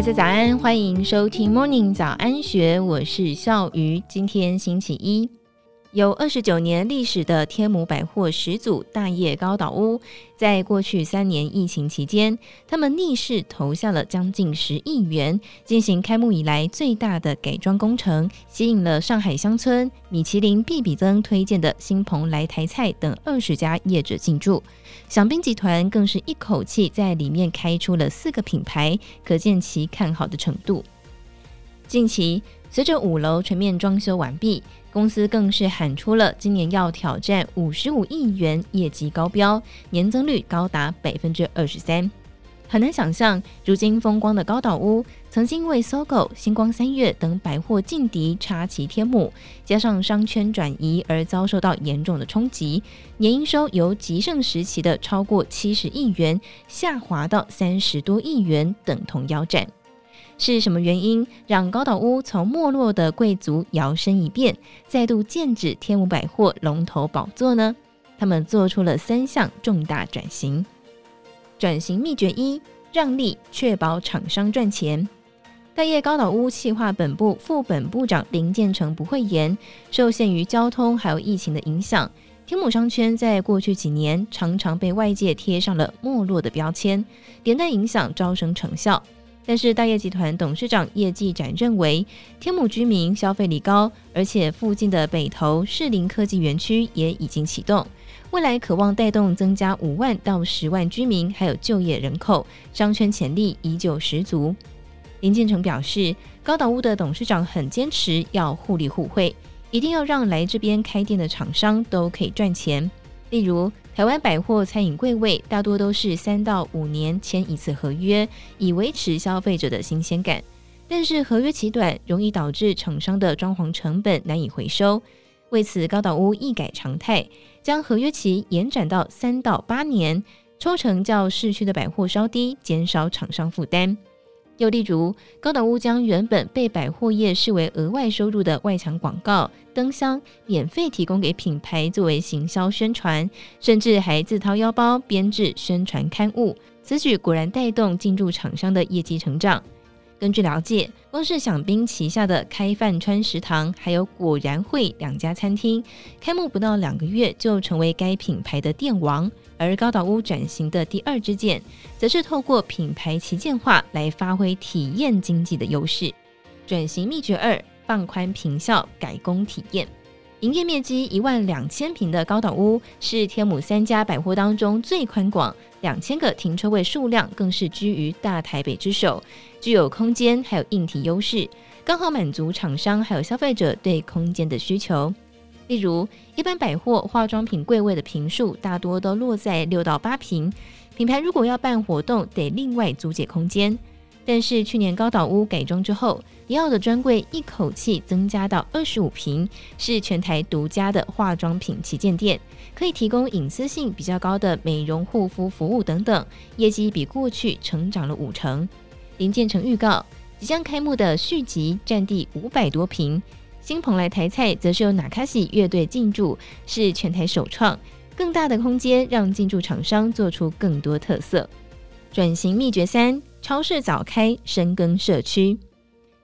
大家早安，欢迎收听 Morning 早安学，我是笑鱼。今天星期一，有二十九年历史的天母百货始祖大业高岛屋，在过去三年疫情期间，他们逆势投下了将近十亿元，进行开幕以来最大的改装工程，吸引了上海乡村、米其林、必比登推荐的新蓬莱台菜等二十家业者进驻。享宾集团更是一口气在里面开出了四个品牌，可见其看好的程度。近期，随着五楼全面装修完毕，公司更是喊出了今年要挑战五十五亿元业绩高标，年增率高达百分之二十三。很难想象，如今风光的高岛屋，曾经为 SOGO、新光三月等百货劲敌插旗天幕，加上商圈转移而遭受到严重的冲击，年营收由极盛时期的超过七十亿元下滑到三十多亿元，等同腰斩。是什么原因让高岛屋从没落的贵族摇身一变，再度剑指天母百货龙头宝座呢？他们做出了三项重大转型。转型秘诀一：让利，确保厂商赚钱。大业高岛屋企划本部副本部长林建成不讳言，受限于交通还有疫情的影响，天母商圈在过去几年常常被外界贴上了没落的标签，连带影响招生成效。但是大业集团董事长叶继展认为，天母居民消费力高，而且附近的北投士林科技园区也已经启动。未来渴望带动增加五万到十万居民，还有就业人口，商圈潜力依旧十足。林建成表示，高岛屋的董事长很坚持要互利互惠，一定要让来这边开店的厂商都可以赚钱。例如，台湾百货餐饮柜位大多都是三到五年签一次合约，以维持消费者的新鲜感。但是合约期短，容易导致厂商的装潢成本难以回收。为此，高岛屋一改常态，将合约期延展到三到八年，抽成较市区的百货稍低，减少厂商负担。又例如，高岛屋将原本被百货业视为额外收入的外墙广告、灯箱免费提供给品牌作为行销宣传，甚至还自掏腰包编制宣传刊物。此举果然带动进驻厂商的业绩成长。根据了解，光是响兵旗下的开饭川食堂，还有果然会两家餐厅，开幕不到两个月就成为该品牌的店王。而高岛屋转型的第二支箭，则是透过品牌旗舰化来发挥体验经济的优势。转型秘诀二：放宽平效，改工体验。营业面积一万两千平的高岛屋是天母三家百货当中最宽广，两千个停车位数量更是居于大台北之首，具有空间还有硬体优势，刚好满足厂商还有消费者对空间的需求。例如，一般百货化妆品柜位的坪数大多都落在六到八坪，品牌如果要办活动，得另外租借空间。但是去年高岛屋改装之后，迪奥的专柜一口气增加到二十五平，是全台独家的化妆品旗舰店，可以提供隐私性比较高的美容护肤服务等等，业绩比过去成长了五成。林建成预告，即将开幕的续集占地五百多平，新蓬莱台菜则是由纳卡西乐队进驻，是全台首创，更大的空间让进驻厂商做出更多特色。转型秘诀三。超市早开，深耕社区。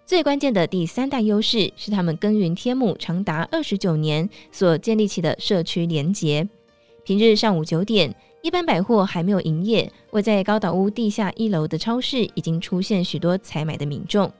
最关键的第三大优势是他们耕耘天母长达二十九年所建立起的社区连结。平日上午九点，一般百货还没有营业，位在高岛屋地下一楼的超市已经出现许多采买的民众。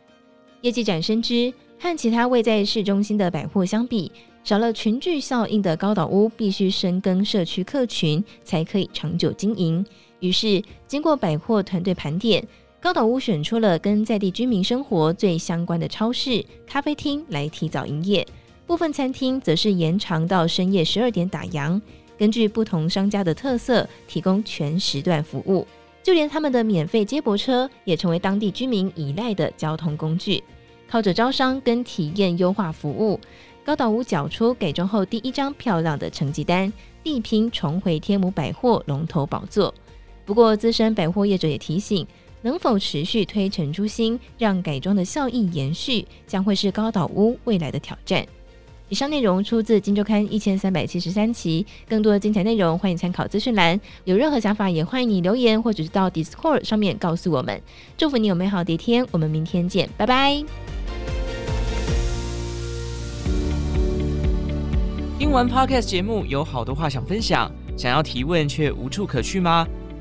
业绩展深知，和其他位在市中心的百货相比，少了群聚效应的高岛屋必须深耕社区客群，才可以长久经营。于是，经过百货团队盘点。高岛屋选出了跟在地居民生活最相关的超市、咖啡厅来提早营业，部分餐厅则是延长到深夜十二点打烊。根据不同商家的特色，提供全时段服务。就连他们的免费接驳车也成为当地居民依赖的交通工具。靠着招商跟体验优化服务，高岛屋缴出改装后第一张漂亮的成绩单，力拼重回天母百货龙头宝座。不过，资深百货业者也提醒。能否持续推陈出新，让改装的效益延续，将会是高岛屋未来的挑战。以上内容出自《金周刊》一千三百七十三期，更多的精彩内容欢迎参考资讯栏。有任何想法也欢迎你留言，或者是到 Discord 上面告诉我们。祝福你有美好的一天，我们明天见，拜拜。听完 Podcast 节目，有好多话想分享，想要提问却无处可去吗？